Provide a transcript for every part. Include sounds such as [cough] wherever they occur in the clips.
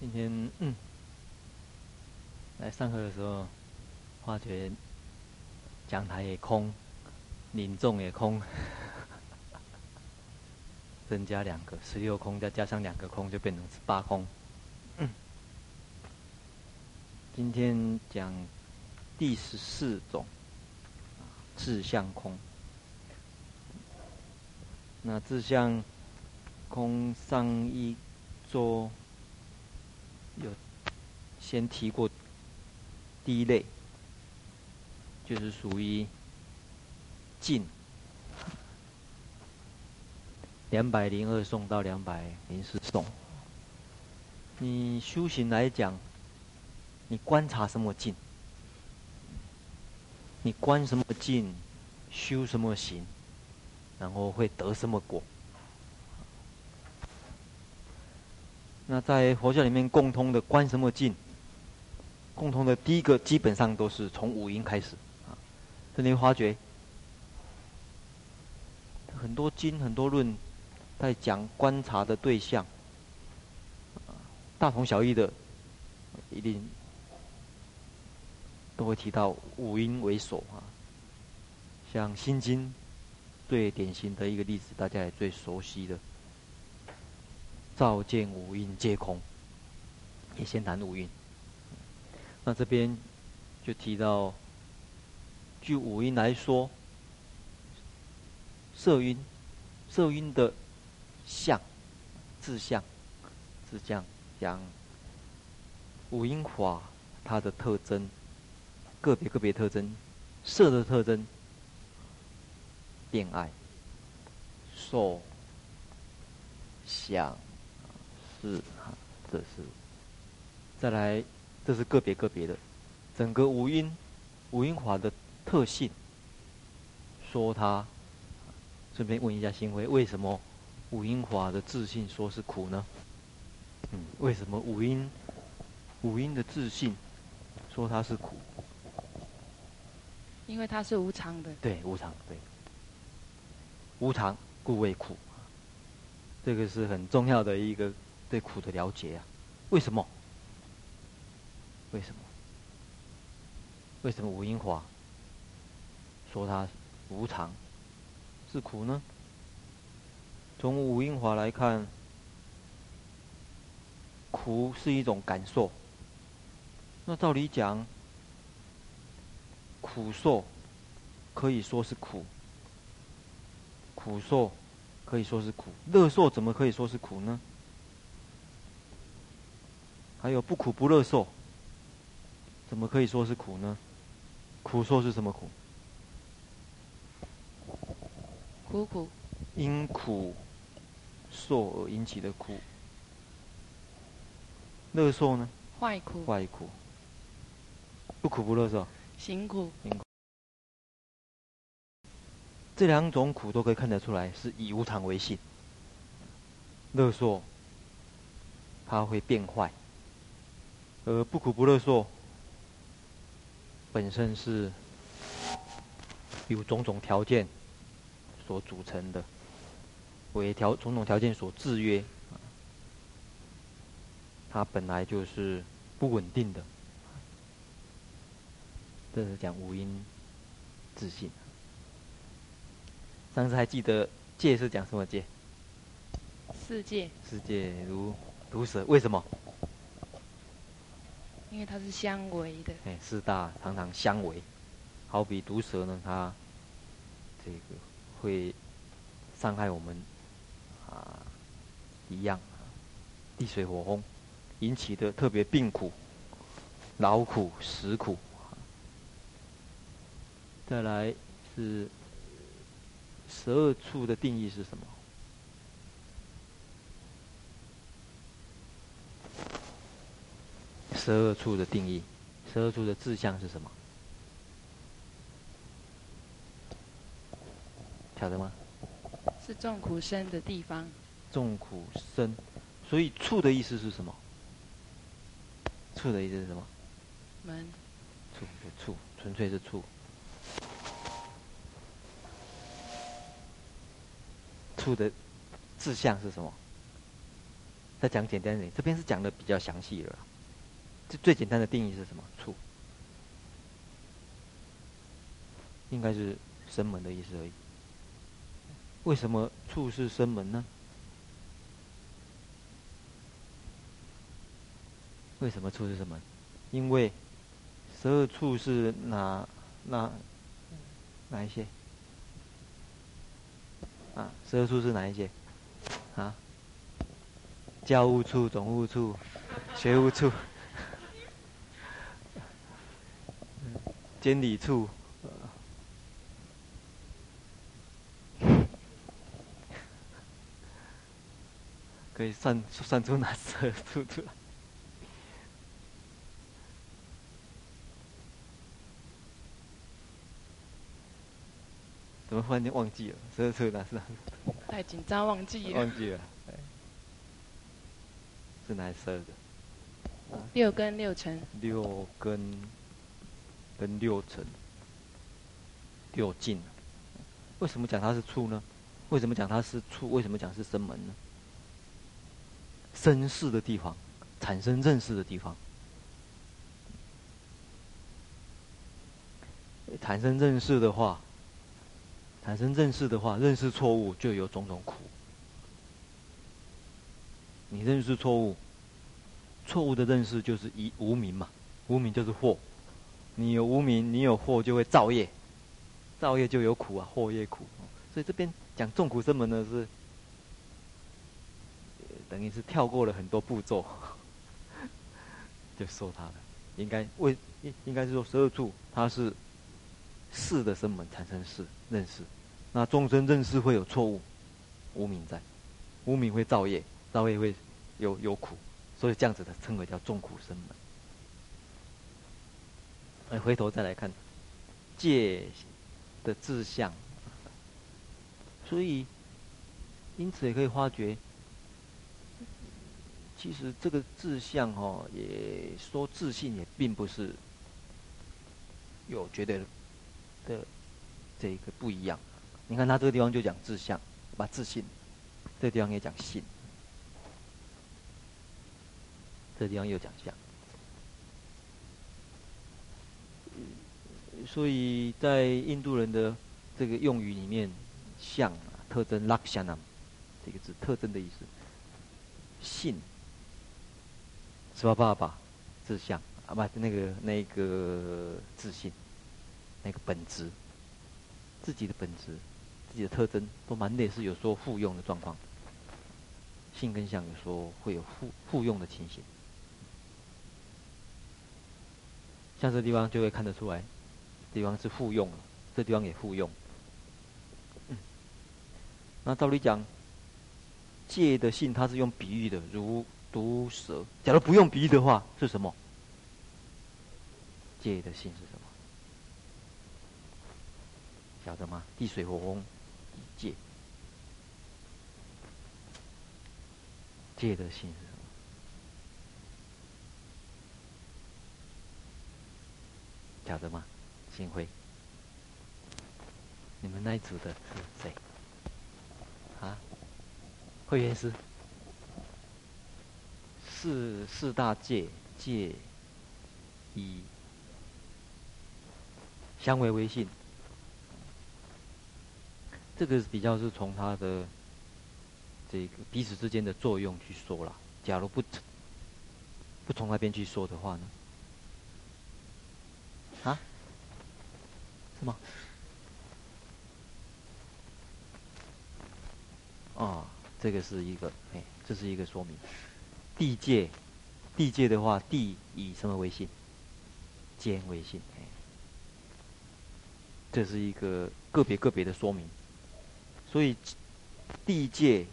今天嗯，来上课的时候，发觉讲台也空，领众也空，[laughs] 增加两个十六空，再加上两个空，就变成十八空。嗯，今天讲第十四种，志向空。那志向空上一周。先提过第一类，就是属于静。两百零二颂到两百零四颂，你修行来讲，你观察什么静？你观什么静？修什么行？然后会得什么果？那在佛教里面，共通的观什么静？共通的第一个基本上都是从五阴开始啊。所以你会发觉，很多经很多论在讲观察的对象，大同小异的，一定都会提到五阴为首啊。像《心经》最典型的一个例子，大家也最熟悉的。照见五阴皆空，也先谈五阴。那这边就提到，据五音来说，色音，色音的相，自相，自相讲五音法它的特征，个别个别特征，色的特征，恋爱，受，想。是哈，这是。再来，这是个别个别的，整个五音，五音华的特性。说它，顺便问一下新辉，为什么五阴华的自信说是苦呢？嗯，为什么五阴，五阴的自信说它是苦？因为它是无常的。对，无常，对。无常故为苦，这个是很重要的一个。对苦的了解啊，为什么？为什么？为什么五阴法说它无常是苦呢？从五阴法来看，苦是一种感受。那照理讲，苦受可以说是苦，苦受可以说是苦，乐受怎么可以说是苦呢？还有不苦不乐受，怎么可以说是苦呢？苦受是什么苦？苦苦。因苦受而引起的苦。乐受呢？坏苦。坏苦。不苦不乐受。行苦。行苦。这两种苦都可以看得出来是以无常为性。乐受，它会变坏。而不苦不乐受，本身是由种种条件所组成的，为条种种条件所制约，它本来就是不稳定的。这是讲五音自信。上次还记得戒是讲什么戒？世界。世界如毒蛇，为什么？因为它是相违的。哎，四大常常相违，好比毒蛇呢，它这个会伤害我们啊一样，地水火风引起的特别病苦、劳苦、食苦。再来是十二处的定义是什么？十二处的定义，十二处的志向是什么？晓得吗？是众苦生的地方。众苦生，所以处的意思是什么？处的意思是什么？门。处，处，纯粹是处。处的志向是什么？再讲简单一点，这边是讲的比较详细了。这最简单的定义是什么？处，应该是声门的意思而已。为什么处是声门呢？为什么处是声门？因为十二处是哪哪哪一些？啊，十二处是哪一些？啊，教务处、总务处、学务处、监理处。[laughs] 可以算算出哪十二处出来？怎么忽然间忘记了？十二处哪是哪？太紧张，忘记了。忘记了，是哪十二个？六根六尘。六根跟六尘，六境。为什么讲它是处呢？为什么讲它是处？为什么讲是生门呢？生事的地方，产生认识的地方，产生认识的话，产生认识的话，认识错误就有种种苦。你认识错误，错误的认识就是一无明嘛，无明就是惑。你有无明，你有惑，就会造业，造业就有苦啊，惑业苦。所以这边讲众苦生门呢是。等于是跳过了很多步骤，[laughs] 就说他了。应该为应应该是说十二处，它是识的声门产生识认识。那众生认识会有错误，无明在，无明会造业，造业会有有苦，所以这样子的称为叫众苦生门。哎，回头再来看戒的志向，所以因此也可以发觉。其实这个志向哦，也说自信也并不是有绝对的的这个不一样。你看他这个地方就讲志向，把自信，这个地方也讲信，这个地方又讲相。所以在印度人的这个用语里面，相特征拉克夏南这个字特征的意思，信。是吧？爸爸，志向啊，不，那个那个自信，那个本质，自己的本质，自己的特征，都蛮类似，有说互用的状况。性跟相有说会有互互用的情形，像这地方就会看得出来，地方是互用了，这地方也互用。那照理讲，借的信它是用比喻的，如。毒蛇，假如不用比喻的话，是什么？借的信是什么？晓得吗？地水火风，借。借的信是什么？晓得吗？星辉，你们那一组的是谁？啊？会员师。四四大界界以相违为信，这个比较是从它的这个彼此之间的作用去说了。假如不不从那边去说的话呢？啊？是吗？啊，这个是一个，哎，这是一个说明。地界，地界的话，地以什么为性？间为性。这是一个个别个别的说明。所以，地界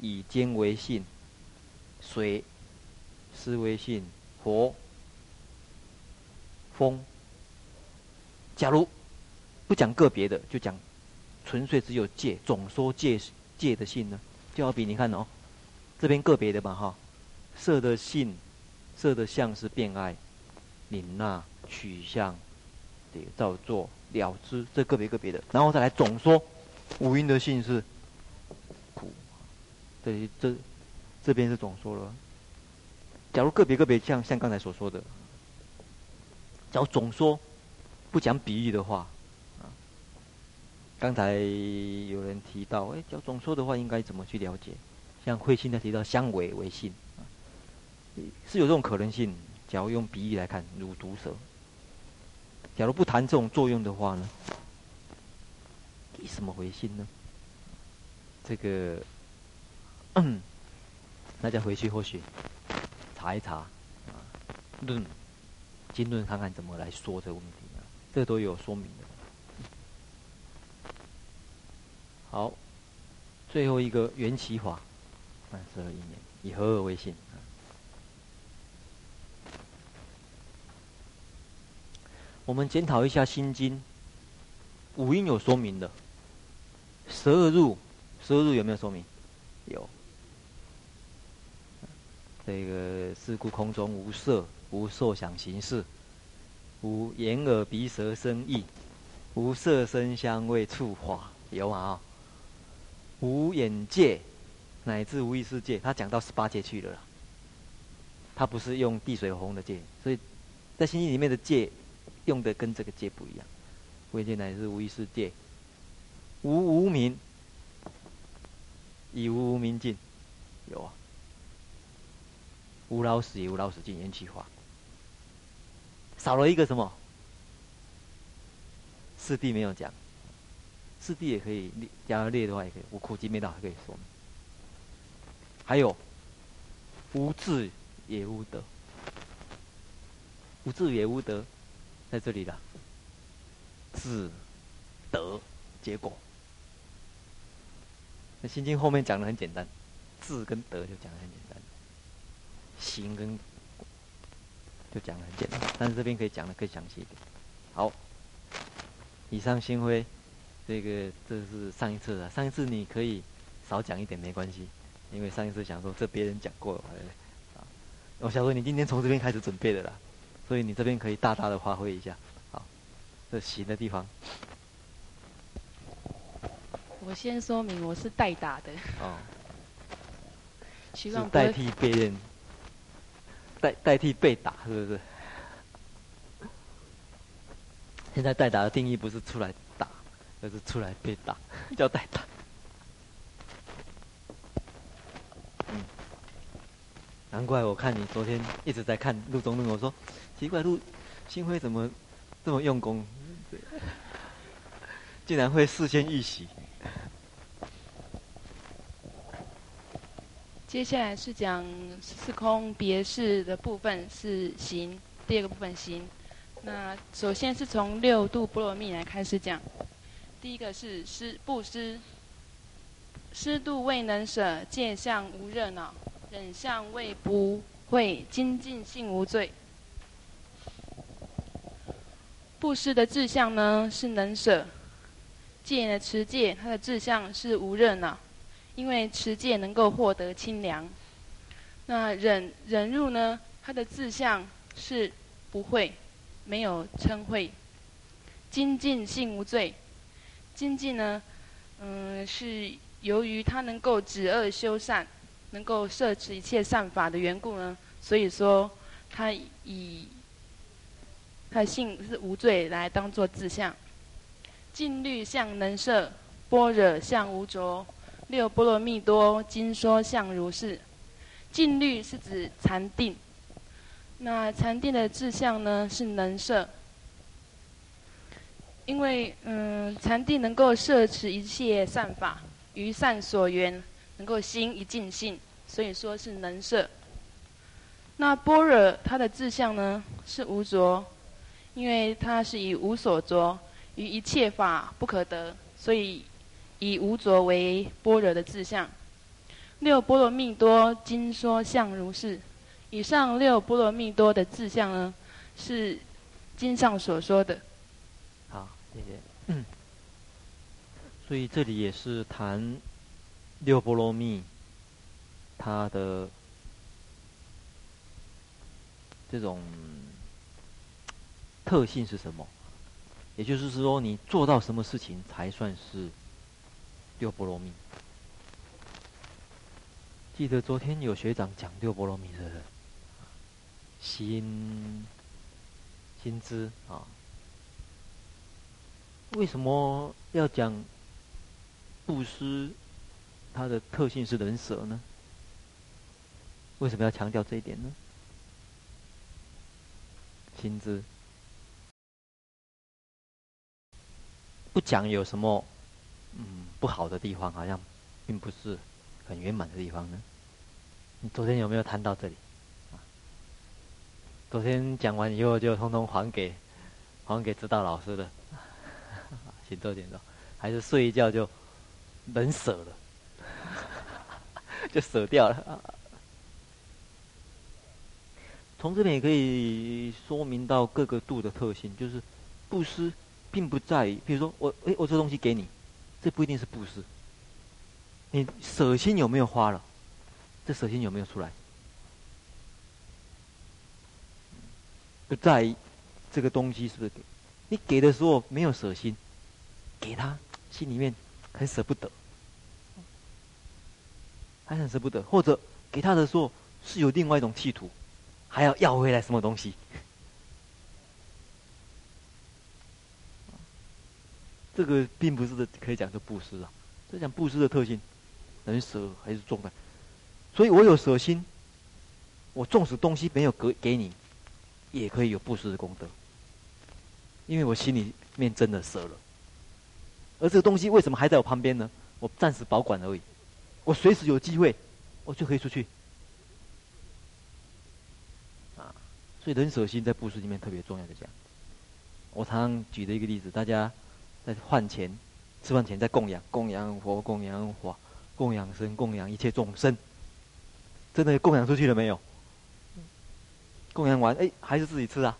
以间为性，水湿为性，火、风。假如不讲个别的，就讲纯粹只有界，总说界界的性呢？就好比你看哦，这边个别的嘛，哈。色的性，色的相是变爱、领纳、取向、这个造作、了之，这个别个别的，然后再来总说五蕴的性是苦。这，这这边是总说了。假如个别个别像像刚才所说的，假如总说不讲比喻的话，刚才有人提到，哎，假如总说的话应该怎么去了解？像慧心在提到相违为性，是有这种可能性。假如用比喻来看，如毒蛇。假如不谈这种作用的话呢，以什么为性呢？这个，嗯，大家回去或许。查一查，啊，论经论看看怎么来说这个问题啊，这都有说明的。好，最后一个缘起法，三十二因缘，以和合为信。我们检讨一下《心经》，五音有说明的，十二入，十二入有没有说明？有。这个是故空中无色，无受想行识，无眼耳鼻舌身意，无色声香味触法，有啊、无眼界，乃至无意识界，他讲到十八界去了啦。他不是用地水火风的界，所以在心经里面的界用的跟这个界不一样。无眼界乃至无意识界，无无明，以无无明尽，有啊。无老死也无老死尽，缘起化。少了一个什么？四谛没有讲，四谛也可以列，假如列的话也可以。我苦集灭道还可以说。还有无智也无德，无智也无德，在这里的智德结果。那心经后面讲的很简单，智跟德就讲的很简单。行跟就讲的很简单，但是这边可以讲的更详细一点。好，以上心灰，这个这是上一次的，上一次你可以少讲一点没关系，因为上一次想说这别人讲过了，对不对？啊，我想说你今天从这边开始准备的啦，所以你这边可以大大的发挥一下。好，这行的地方，我先说明我是代打的。哦，[laughs] 希望代替别人。代代替被打是不是？[laughs] 现在代打的定义不是出来打，而是出来被打，[laughs] 叫代打。嗯，难怪我看你昨天一直在看录中论，我说奇怪，陆星辉怎么这么用功，[laughs] 竟然会事先预习。接下来是讲四空别事的部分，是行。第二个部分行。那首先是从六度波罗蜜来开始讲。第一个是施布施，施度未能舍，戒相无热恼，忍相未不会，精进性无罪。布施的志向呢是能舍，戒呢持戒，它的志向是无热恼。因为持戒能够获得清凉，那忍忍辱呢？它的志向是不会，没有嗔恚，精进性无罪。精进呢，嗯，是由于它能够止恶修善，能够摄持一切善法的缘故呢，所以说它以它性是无罪来当做志向。静虑相能摄，般若相无着。六波罗蜜多经说相如是，静虑是指禅定。那禅定的志向呢是能摄，因为嗯禅定能够摄持一切善法，于善所缘，能够心一净性，所以说是能摄。那般若它的志向呢是无着，因为它是以无所着，于一切法不可得，所以。以无着为般若的志向，六波罗蜜多经说相如是。以上六波罗蜜多的志向呢，是经上所说的。好，谢谢。嗯。所以这里也是谈六波罗蜜，它的这种特性是什么？也就是说，你做到什么事情才算是？六波罗蜜，记得昨天有学长讲六波罗蜜的心心知啊，为什么要讲布施？它的特性是人舍呢？为什么要强调这一点呢？薪资不讲有什么嗯不好的地方，好像并不是很圆满的地方呢。你昨天有没有谈到这里？昨天讲完以后就通通还给还给指导老师了，请坐，请坐，还是睡一觉就能舍了，[laughs] 就舍掉了。从这边也可以说明到各个度的特性，就是布施并不在于，比如说我哎我这东西给你，这不一定是布施。你舍心有没有花了？这舍心有没有出来？不在意这个东西是不是给，你给的时候没有舍心，给他心里面很舍不得，还很舍不得，或者给他的时候是有另外一种企图，还要要回来什么东西？这个并不是可以讲是布施啊，这讲布施的特性，能舍还是重的，所以我有舍心，我纵使东西没有给给你。也可以有布施的功德，因为我心里面真的舍了，而这个东西为什么还在我旁边呢？我暂时保管而已，我随时有机会，我就可以出去。啊，所以人舍心在布施里面特别重要的讲。我常常举的一个例子，大家在饭前、吃饭前在供养、供养佛、供养法、供养僧、供养一切众生，真的供养出去了没有？供养完，哎，还是自己吃啊？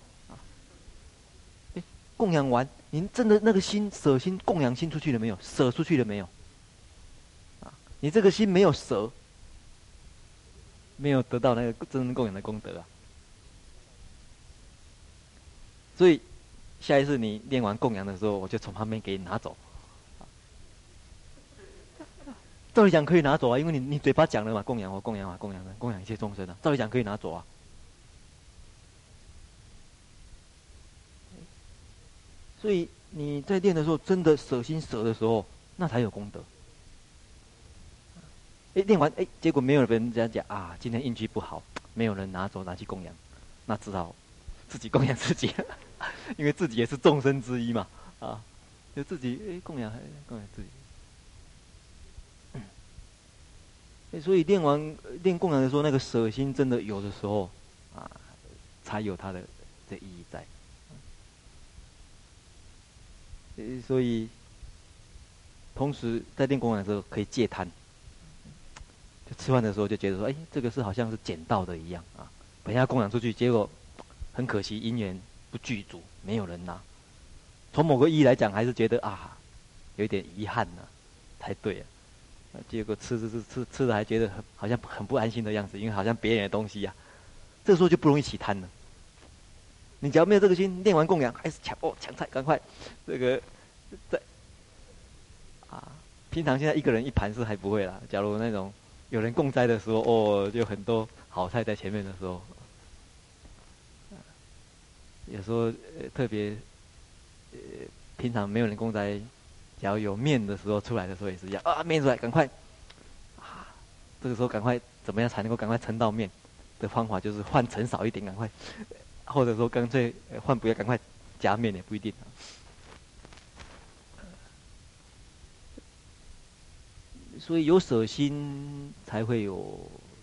供养完，您真的那个心舍心供养心出去了没有？舍出去了没有？啊，你这个心没有舍，没有得到那个真正供养的功德啊。所以，下一次你念完供养的时候，我就从旁边给你拿走。照理讲可以拿走啊，因为你你嘴巴讲了嘛，供养我供养我，供养的供养一切众生啊，照理讲可以拿走啊。所以你在练的时候，真的舍心舍的时候，那才有功德。哎，练完哎，结果没有人家讲啊，今天运气不好，没有人拿走拿去供养，那只好自己供养自己，[laughs] 因为自己也是众生之一嘛，啊，就自己哎供养还供养自己。哎，所以练完练供养的时候，那个舍心真的有的时候啊，才有它的这意义在。所以，同时在练供养的时候可以戒贪。就吃饭的时候就觉得说，哎，这个是好像是捡到的一样啊，本来要供养出去，结果很可惜因缘不具足，没有人拿。从某个意义来讲，还是觉得啊，有一点遗憾呢、啊，才对啊。结果吃吃吃吃吃的还觉得很好像很不安心的样子，因为好像别人的东西呀、啊，这时候就不容易起贪了。你只要没有这个心，练完供养还是抢哦抢菜，赶快这个在啊！平常现在一个人一盘是还不会啦。假如那种有人供斋的时候，哦，就很多好菜在前面的时候，有时候呃特别呃平常没有人供斋，只要有面的时候出来的时候也是一样啊，面出来赶快啊！这个时候赶快怎么样才能够赶快盛到面的方法，就是换盛少一点，赶快。或者说干脆换不要赶快加面也不一定。所以有舍心才会有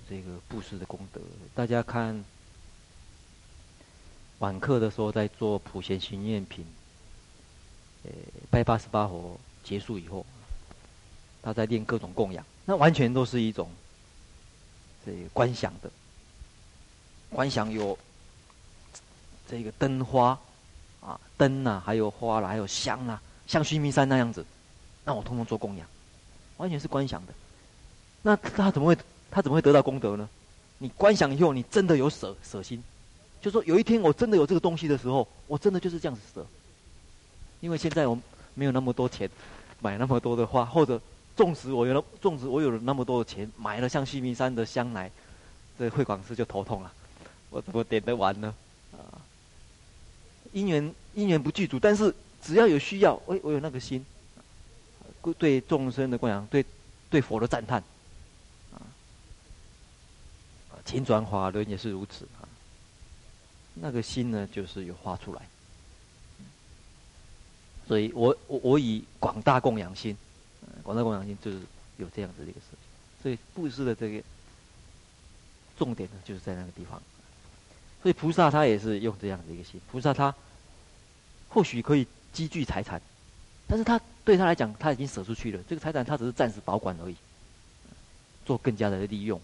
这个布施的功德。大家看晚课的时候在做普贤行愿品，呃，拜八十八佛结束以后，他在练各种供养，那完全都是一种这个观想的观想有。这个灯花，啊，灯呐、啊，还有花啦，还有香啦、啊，像须弥山那样子，那我通通做供养，完全是观想的。那他怎么会他怎么会得到功德呢？你观想以后，你真的有舍舍心，就说有一天我真的有这个东西的时候，我真的就是这样子舍。因为现在我没有那么多钱买那么多的花，或者纵使我有了，纵使我有了那么多的钱，买了像须弥山的香来，这慧广师就头痛了，我怎么点得完呢？因缘因缘不具足，但是只要有需要，我我有那个心，对众生的供养，对对佛的赞叹，啊，请转法轮也是如此啊，那个心呢，就是有发出来，所以我我我以广大供养心。广大供养心就是有这样子的一个事情，所以布施的这个重点呢，就是在那个地方。所以菩萨他也是用这样的一个心，菩萨他或许可以积聚财产，但是他对他来讲，他已经舍出去了。这个财产他只是暂时保管而已，做更加的利用。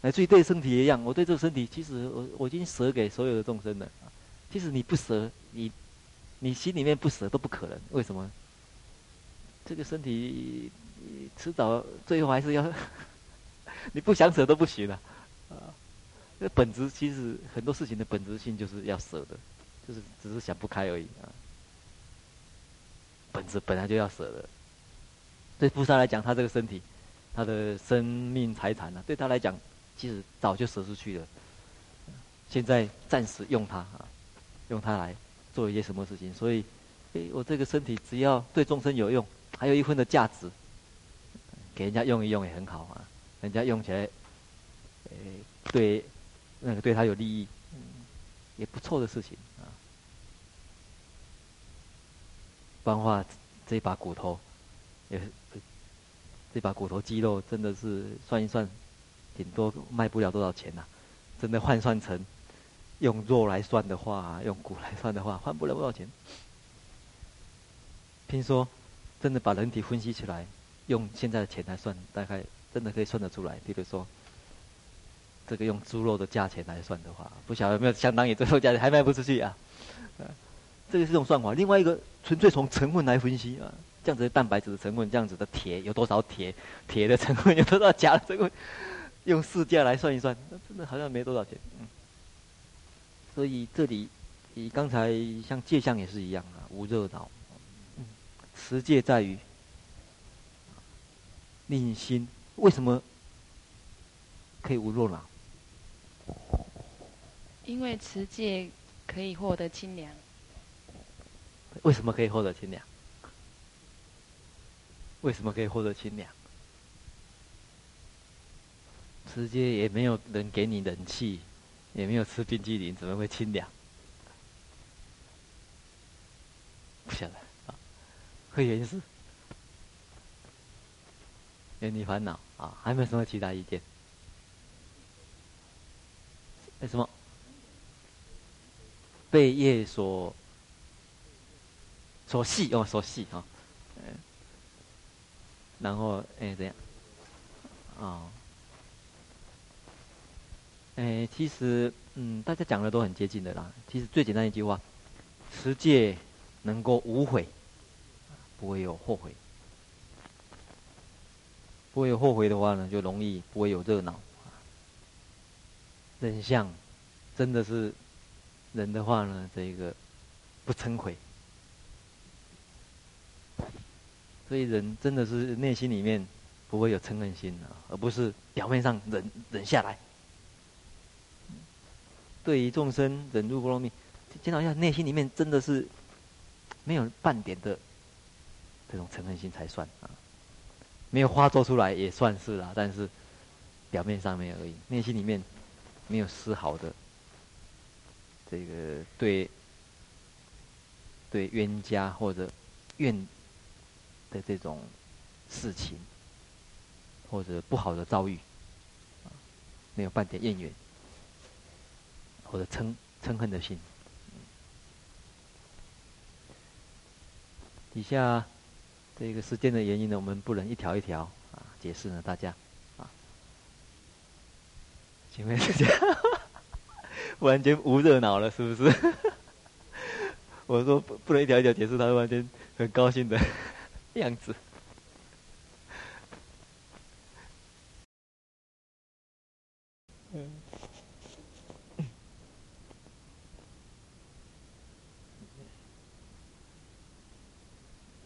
乃至于对身体也一样，我对这个身体，其实我我已经舍给所有的众生了。其实你不舍，你你心里面不舍都不可能。为什么？这个身体，迟早最后还是要，[laughs] 你不想舍都不行了，啊，这本质其实很多事情的本质性就是要舍的，就是只是想不开而已啊。本质本来就要舍的，对菩萨来讲，他这个身体，他的生命财产呢，对他来讲，其实早就舍出去了。现在暂时用它啊，用它来做一些什么事情，所以，诶，我这个身体只要对众生有用。还有一分的价值，给人家用一用也很好啊，人家用起来，诶，对，那个对他有利益，也不错的事情啊。不然的话，这把骨头，也，这把骨头肌肉真的是算一算，顶多卖不了多少钱呐。真的换算成用肉来算的话，用骨来算的话，换不了多少钱。听说。真的把人体分析起来，用现在的钱来算，大概真的可以算得出来。比如说，这个用猪肉的价钱来算的话，不晓得有没有相当于猪肉价钱还卖不出去啊？这个是种算法。另外一个纯粹从成分来分析啊，这样子的蛋白质的成分，这样子的铁有多少铁，铁的成分有多少钾的成分，用市价来算一算，那真的好像没多少钱。所以这里，以刚才像戒相也是一样啊，无热恼。持戒在于令心，为什么可以无热闹？因为持戒可以获得清凉。为什么可以获得清凉？为什么可以获得清凉？持戒也没有人给你冷气，也没有吃冰激凌，怎么会清凉？不晓得啊。会原因是远离烦恼啊，还有没有什么其他意见？为什么？被业所所系哦，所系啊，嗯，然后哎，这样，啊，哎，其实嗯，大家讲的都很接近的啦。其实最简单一句话，持戒能够无悔。不会有后悔，不会有后悔的话呢，就容易不会有热闹。人相真的是人的话呢，这个不嗔恚，所以人真的是内心里面不会有嗔恨心啊，而不是表面上忍忍下来。对于众生忍辱波罗蜜，见到一下内心里面真的是没有半点的。这种嗔恨心才算啊，没有花做出来也算是啦，但是表面上没有而已，内心里面没有丝毫的这个对对冤家或者怨的这种事情，或者不好的遭遇，没有半点怨言，或者嗔嗔恨的心，底下。这个时间的原因呢，我们不能一条一条啊解释呢，大家啊，请问大家 [laughs] 完全无热闹了，是不是？[laughs] 我说不不能一条一条解释，他完全很高兴的 [laughs] 样子。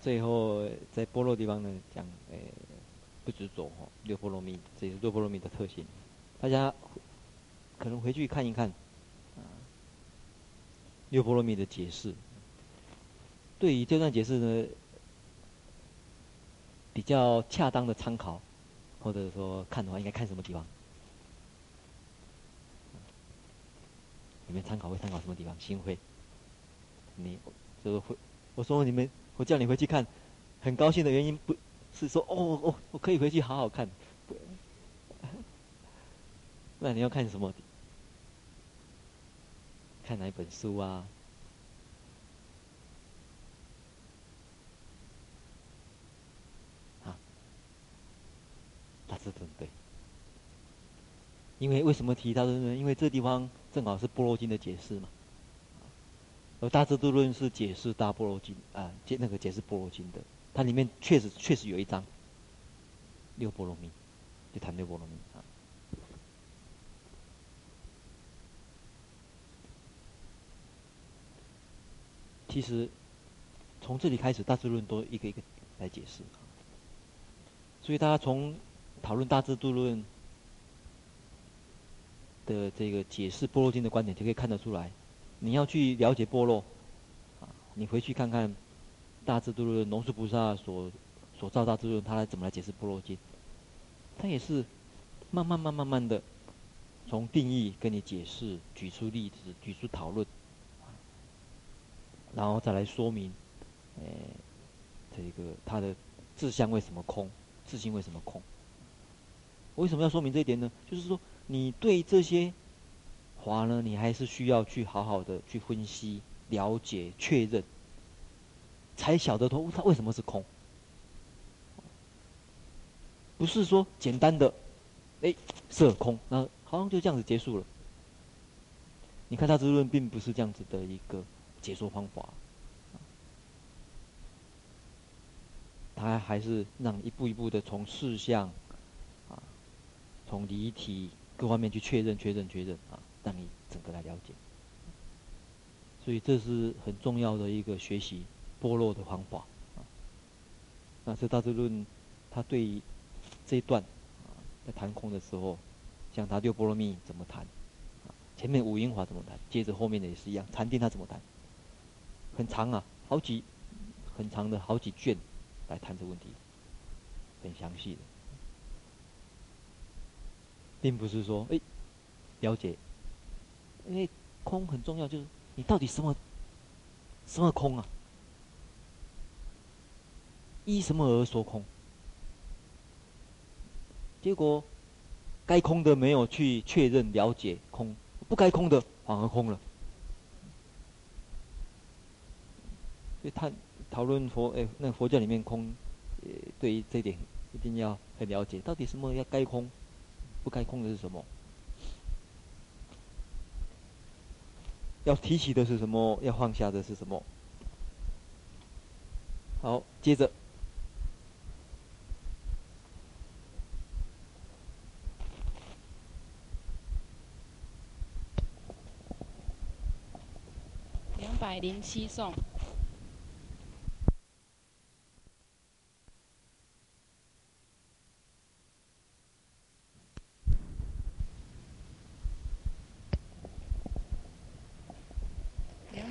最后在波罗地方呢讲，诶，不执着哈，六波罗蜜，这是六波罗蜜的特性。大家可能回去看一看，六波罗蜜的解释。对于这段解释呢，比较恰当的参考，或者说看的话，应该看什么地方？你们参考会参考什么地方？心会，你就是会，我说你们，我叫你回去看，很高兴的原因不是说哦哦，我可以回去好好看，不，[laughs] 那你要看什么？看哪一本书啊？啊大智度论对，因为为什么提到的呢？因为这地方正好是般若经的解释嘛。而大智度论是解释大般若经啊，解那个解释般若经的，它里面确实确实有一章六波罗蜜，就谈六波罗蜜啊。其实从这里开始，大智论都一个一个来解释，所以大家从。讨论大智度论的这个解释波若经的观点，就可以看得出来。你要去了解波若，啊，你回去看看大智度论龙树菩萨所所造大智论，他来怎么来解释波若经？他也是慢慢慢慢慢的从定义跟你解释，举出例子，举出讨论，然后再来说明，呃，这个他的自相为什么空，自性为什么空？为什么要说明这一点呢？就是说，你对这些话呢，你还是需要去好好的去分析、了解、确认，才晓得说它为什么是空。不是说简单的，哎，色空，那好像就这样子结束了。你看他之论并不是这样子的一个解说方法，他还是让一步一步的从事项，啊。从离体各方面去确认、确认、确认啊，让你整个来了解。所以这是很重要的一个学习般若的方法啊。那这大智论，他对这一段啊，在谈空的时候，像他六波罗蜜怎么谈啊？前面五阴法怎么谈？接着后面的也是一样，禅定他怎么谈？很长啊，好几很长的好几卷来谈这个问题，很详细的。并不是说，哎，了解，因为空很重要，就是你到底什么，什么空啊？依什么而说空？结果，该空的没有去确认了解空，不该空的反而空了。所以谈讨论佛，哎，那佛教里面空，呃，对于这点一定要很了解，到底什么要该空？不该空的是什么？要提起的是什么？要放下的是什么？好，接着，两百零七颂。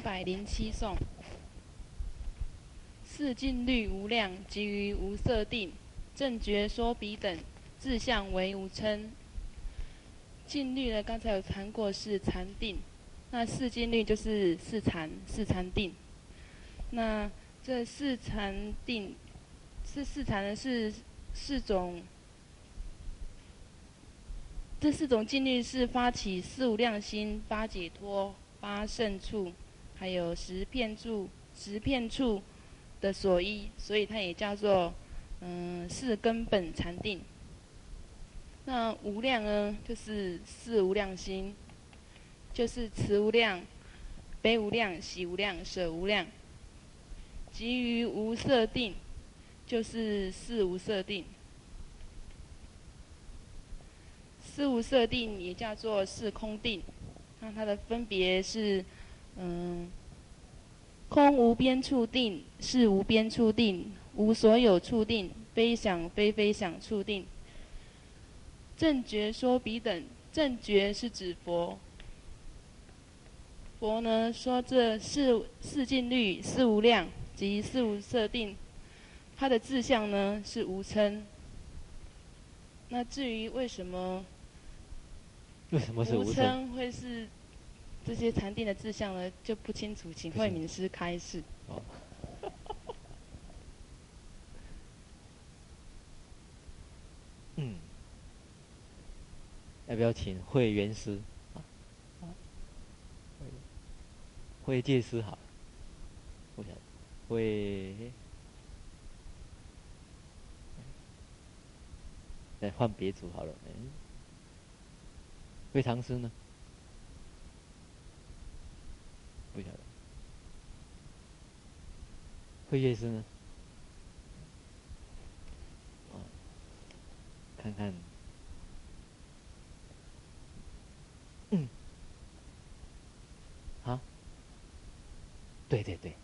百零七颂，四静虑无量，即于无色定，正觉说彼等，自相为无称。静虑呢，刚才有谈过是禅定，那四静虑就是四禅、四禅定。那这四禅定，是四禅呢是四种，这四种静虑是发起四无量心、八解脱、八胜处。还有十片处，十片处的所依，所以它也叫做嗯四根本禅定。那无量呢，就是四无量心，就是慈无量、悲无量、喜无量、舍无量。集于无色定，就是四无色定。四无色定也叫做四空定，那它的分别是。嗯，空无边处定，是无边处定，无所有处定，非想非非想处定。正觉说彼等，正觉是指佛。佛呢说这四四尽律、四无量及四无色定，它的志向呢是无称。那至于为什么？为什么是无称会是？这些禅定的志向呢，就不清楚，请慧敏师开示。哦。[laughs] 嗯，要不要请慧圆师？慧戒师好。我想，慧，再换别组好了。嗯，慧常师呢？不晓得，慧月师呢？啊，看看，嗯，好，对对对，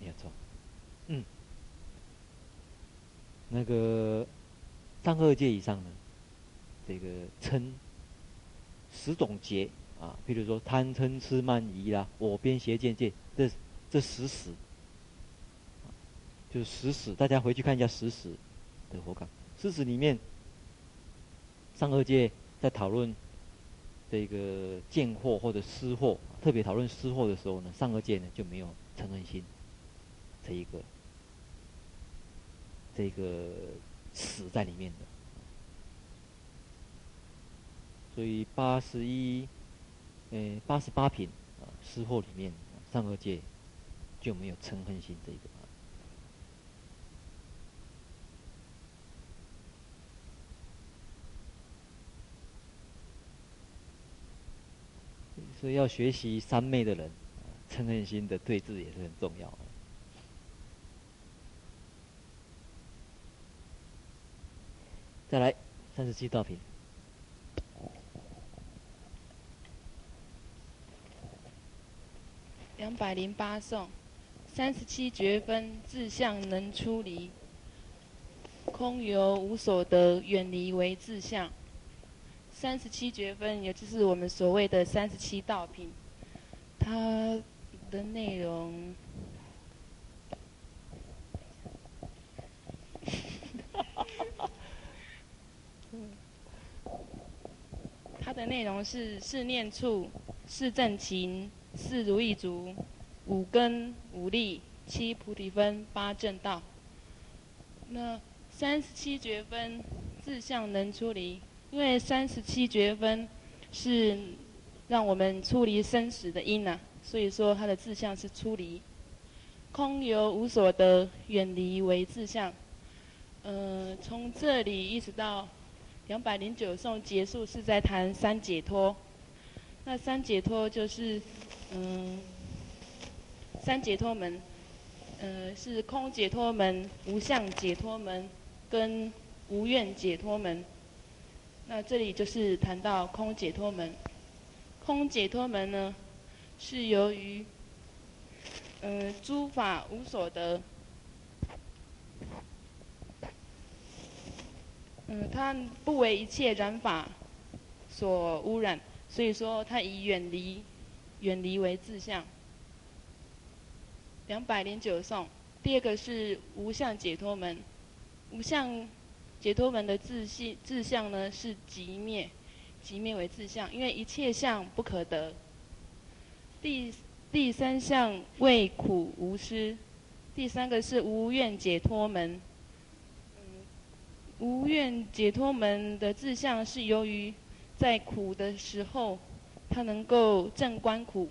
没有错，嗯，那个上二界以上呢，这个称十种劫。啊，比如说贪嗔痴慢疑啦，我边邪见戒，这这十十，就是十使，大家回去看一下十死的佛讲。十死里面，上二界在讨论这个见惑或者失货，特别讨论思惑的时候呢，上二界呢就没有嗔恨心这一个这个死在里面的，所以八十一。诶，八十八品啊，思惑里面上二界就没有嗔恨心这个啊。所以要学习三昧的人，嗔恨心的对治也是很重要。再来三十七道品。两百零八颂，三十七觉分，志向能出离，空有无所得，远离为志向。三十七觉分，也就是我们所谓的三十七道品，它的内容，[laughs] 它的内容是四念处，四正勤。四如意足，五根五力，七菩提分，八正道。那三十七觉分，自相能出离，因为三十七绝分是让我们出离生死的因呐、所以说他的志向是出离。空有无所得，远离为志向。呃，从这里一直到两百零九颂结束，是在谈三解脱。那三解脱就是。嗯，三解脱门，呃，是空解脱门、无相解脱门跟无愿解脱门。那这里就是谈到空解脱门。空解脱门呢，是由于，呃，诸法无所得，嗯、它不为一切染法所污染，所以说它以远离。远离为志向。两百零九颂，第二个是无相解脱门。无相解脱门的志系志向呢是寂灭，寂灭为志向，因为一切相不可得。第第三项为苦无施，第三个是无愿解脱门。无愿解脱门的志向是由于在苦的时候。他能够正观苦，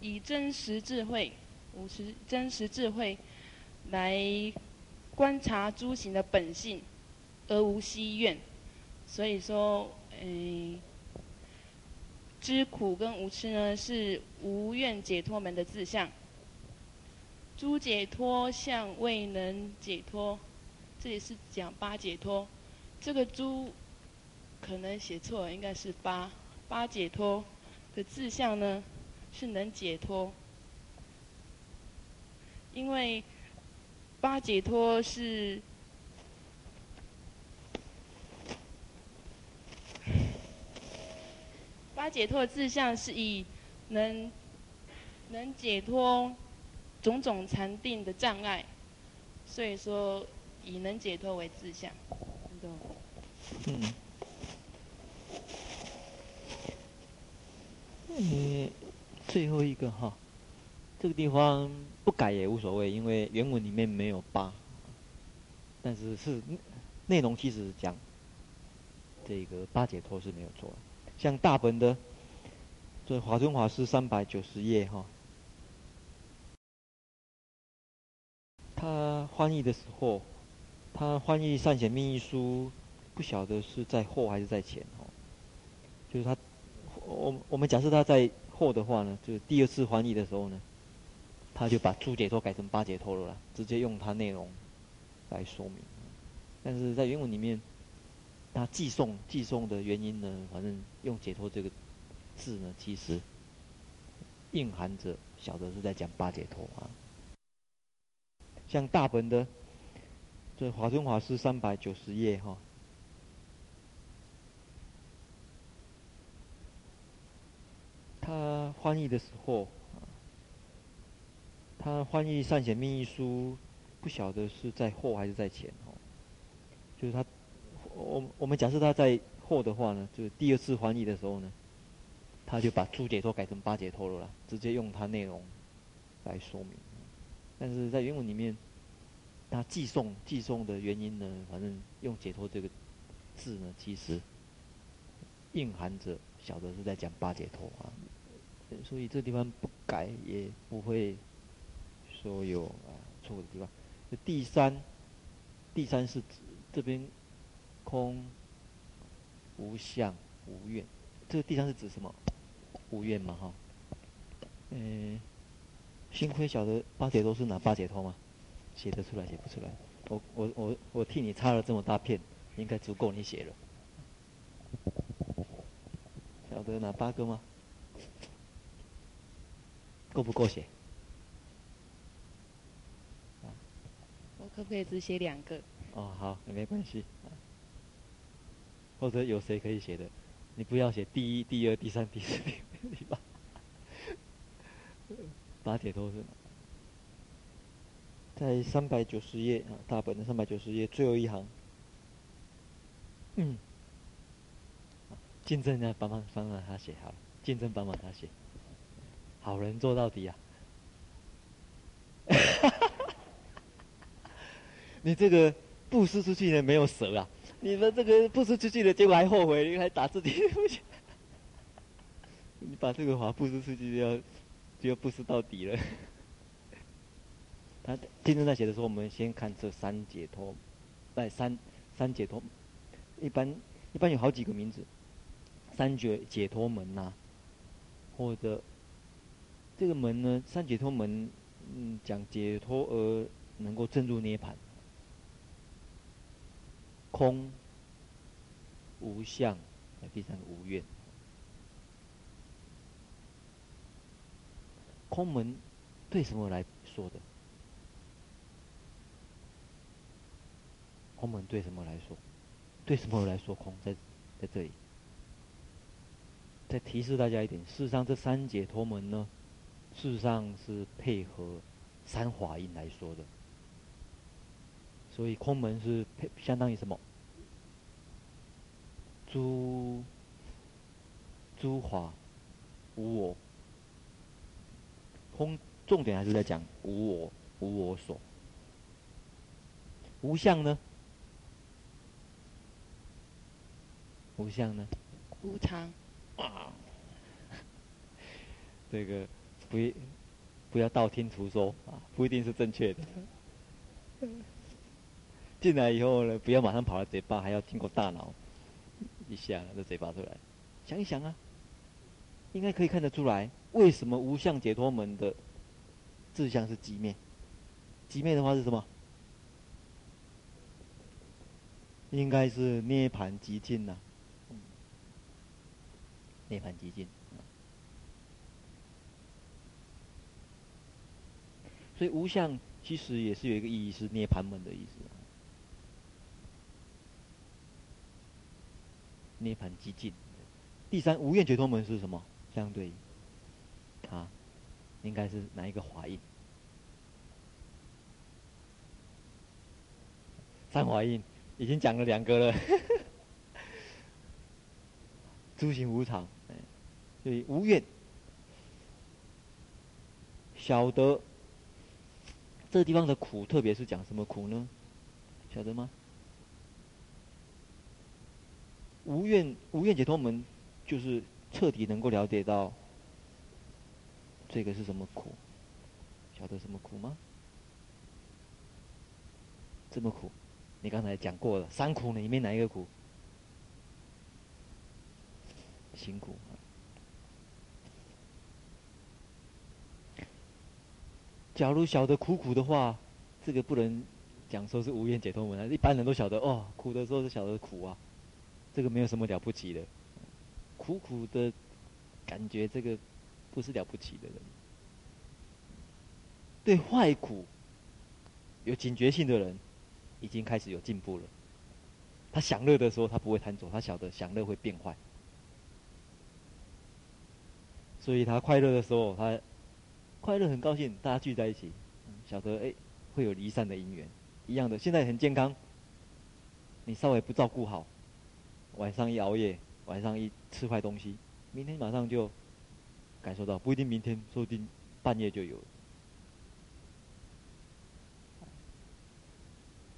以真实智慧、无实真实智慧来观察诸行的本性，而无希愿。所以说，诶，知苦跟无痴呢，是无愿解脱门的志向。诸解脱相未能解脱，这里是讲八解脱。这个诸可能写错了，应该是八。八解脱的志向呢，是能解脱。因为八解脱是八解脱的志向是以能能解脱种种禅定的障碍，所以说以能解脱为志向。嗯。嗯，最后一个哈，这个地方不改也无所谓，因为原文里面没有八，但是是内容其实讲这个八解脱是没有错。像大本的这华中华师三百九十页哈，他翻译的时候，他翻译善显密意书，不晓得是在后还是在前哦，就是他。我我们假设他在后的话呢，就是第二次翻译的时候呢，他就把注解脱改成八解脱了啦，直接用他内容来说明。但是在原文里面，他寄送寄送的原因呢，反正用解脱这个字呢，其实蕴含着晓得是在讲八解脱啊。像大本的这华尊法师三百九十页哈。他翻译的时候，他翻译善显密意书，不晓得是在后还是在前哦。就是他，我我们假设他在后的话呢，就是第二次翻译的时候呢，他就把初解脱改成八解脱了啦，直接用他内容来说明。但是在原文里面，他寄送寄送的原因呢，反正用解脱这个字呢，其实蕴含着。晓得是在讲八解脱啊，所以这地方不改也不会说有啊错误的地方。第三，第三是指这边空无相无愿，这个第三是指什么？无愿嘛哈。嗯，幸亏晓得八解脱是哪八解脱吗？写得出来写不出来？我我我我替你擦了这么大片，应该足够你写了。晓得哪八个吗？够不够写？我可不可以只写两个？哦，好，没关系。或者有谁可以写的？你不要写第一、第二、第三、第四，第 [laughs] 八。八解脱是在三百九十页啊，大本的三百九十页最后一行。嗯。见证呢，帮忙帮忙他写好，见证帮忙他写，好人做到底啊！[laughs] 你这个布施出去呢，没有舍啊！你们这个布施出去的结果还后悔，还打自己。你把这个话布施出去就要就要布施到底了。他竞争在写的时候，我们先看这三解脱，哎，三三解脱，一般一般有好几个名字。三解解脱门呐、或者这个门呢？三解脱门，嗯，讲解脱而能够证入涅槃，空无相，第三个无愿。空门对什么来说的？空门对什么来说？对什么来说空？在在这里。再提示大家一点，事实上这三解脱门呢，事实上是配合三华印来说的。所以空门是配相当于什么？诸诸法无我。空重点还是在讲无我，无我所。无相呢？无相呢？无常。啊，[laughs] 这个不不要道听途说啊，不一定是正确的。[laughs] 进来以后呢，不要马上跑到嘴巴，还要经过大脑一下，这嘴巴出来，想一想啊，应该可以看得出来，为什么无相解脱门的志向是寂灭？寂灭的话是什么？应该是涅槃极尽呐。涅槃极尽，所以无相其实也是有一个意义，是涅槃门的意思。涅槃寂静。第三无愿解脱门是什么？相对，啊，应该是哪一个华印？三华印已经讲了两个了。[laughs] 诸行无常，所以无愿。晓得这个地方的苦，特别是讲什么苦呢？晓得吗？无愿无愿解脱门，就是彻底能够了解到这个是什么苦，晓得什么苦吗？这么苦，你刚才讲过了，三苦里面哪一个苦？辛苦。假如晓得苦苦的话，这个不能讲说是无愿解脱门啊。一般人都晓得哦，苦的时候是晓得苦啊，这个没有什么了不起的。苦苦的感觉，这个不是了不起的人。对坏苦有警觉性的人，已经开始有进步了。他享乐的时候，他不会贪走，他晓得享乐会变坏。所以他快乐的时候，他。快乐很高兴，大家聚在一起，晓得哎会有离散的因缘，一样的。现在很健康，你稍微不照顾好，晚上一熬夜，晚上一吃坏东西，明天马上就感受到，不一定明天，说不定半夜就有。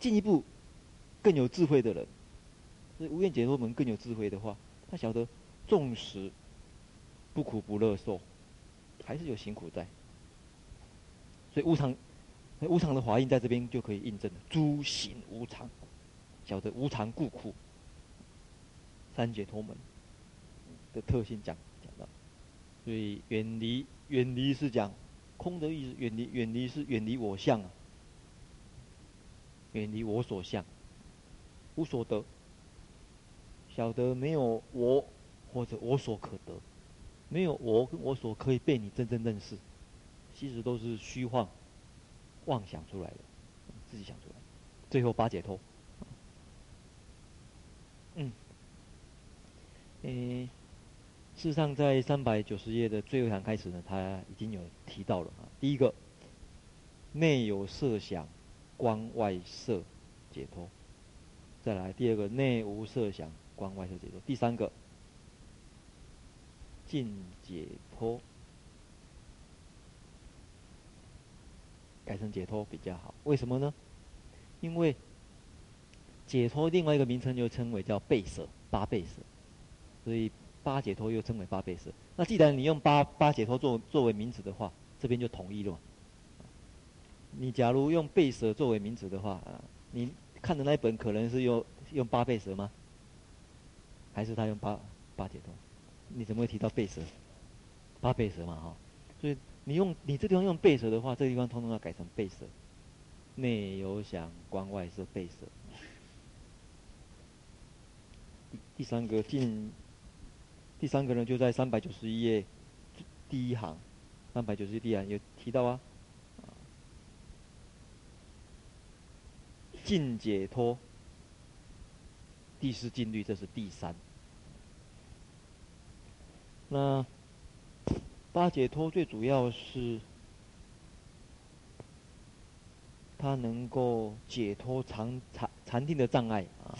进一步更有智慧的人，所以无愿解脱门更有智慧的话，他晓得纵使不苦不乐受，还是有辛苦在。所以无常，无常的华印在这边就可以印证了。诸行无常，晓得无常故苦。三解脱门的特性讲讲到，所以远离远离是讲空的意思，远离远离是远离我相啊，远离我所相，无所得，晓得没有我或者我所可得，没有我跟我所可以被你真正认识。其实都是虚幻、妄想出来的，自己想出来。最后八解脱，嗯，诶，事实上在三百九十页的最后一行开始呢，他已经有提到了啊。第一个，内有色想，观外色解脱；再来第二个，内无色想，观外色解脱；第三个，尽解脱。改成解脱比较好，为什么呢？因为解脱另外一个名称就称为叫背舍八背舍，所以八解脱又称为八备舍。那既然你用八八解脱作作为名词的话，这边就统一了嘛。你假如用贝舍作为名词的话啊，你看的那一本可能是用用八备舍吗？还是他用八八解脱？你怎么会提到贝舍？八备舍嘛哈，所以。你用你这地方用贝舍的话，这地方通通要改成贝舍。内有想，关外是贝舍。第三个进，第三个呢就在三百九十一页第一行，三百九十一页有提到啊。尽解脱，第四静虑，这是第三。那。八解脱最主要是，它能够解脱禅禅禅定的障碍啊。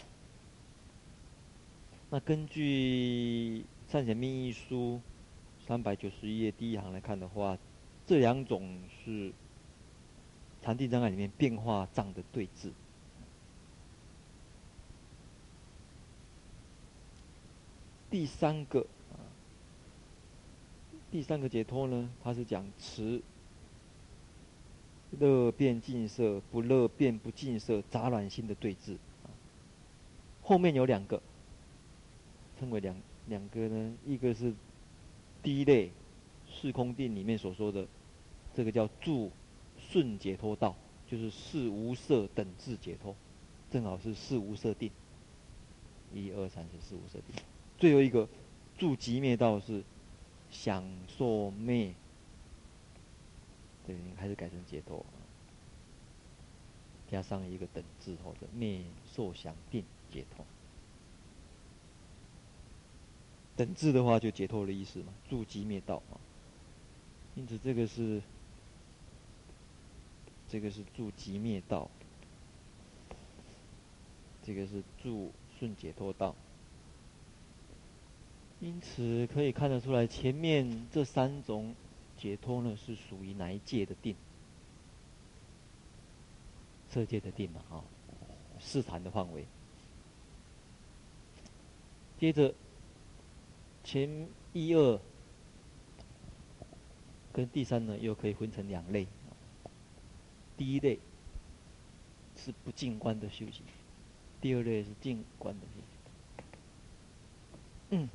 那根据《善显密意书》三百九十一页第一行来看的话，这两种是禅定障碍里面变化障的对治。第三个。第三个解脱呢，它是讲持乐变净色，不乐变不净色，杂染心的对治。后面有两个，称为两两个呢，一个是第一类四空定里面所说的，这个叫住顺解脱道，就是事无色等智解脱，正好是事无色定。一二三是事无色定。最后一个住寂灭道是。想受灭对，还是改成解脱，加上一个等字或者灭受想定解脱。等字的话就解脱的意思嘛，住寂灭道嘛。因此这个是这个是住寂灭道，这个是住顺解脱道。因此可以看得出来，前面这三种解脱呢，是属于哪一界的定？色界的定嘛，哈，四禅的范围。接着前一二跟第三呢，又可以分成两类。第一类是不净观的修行，第二类是净观的修行。嗯。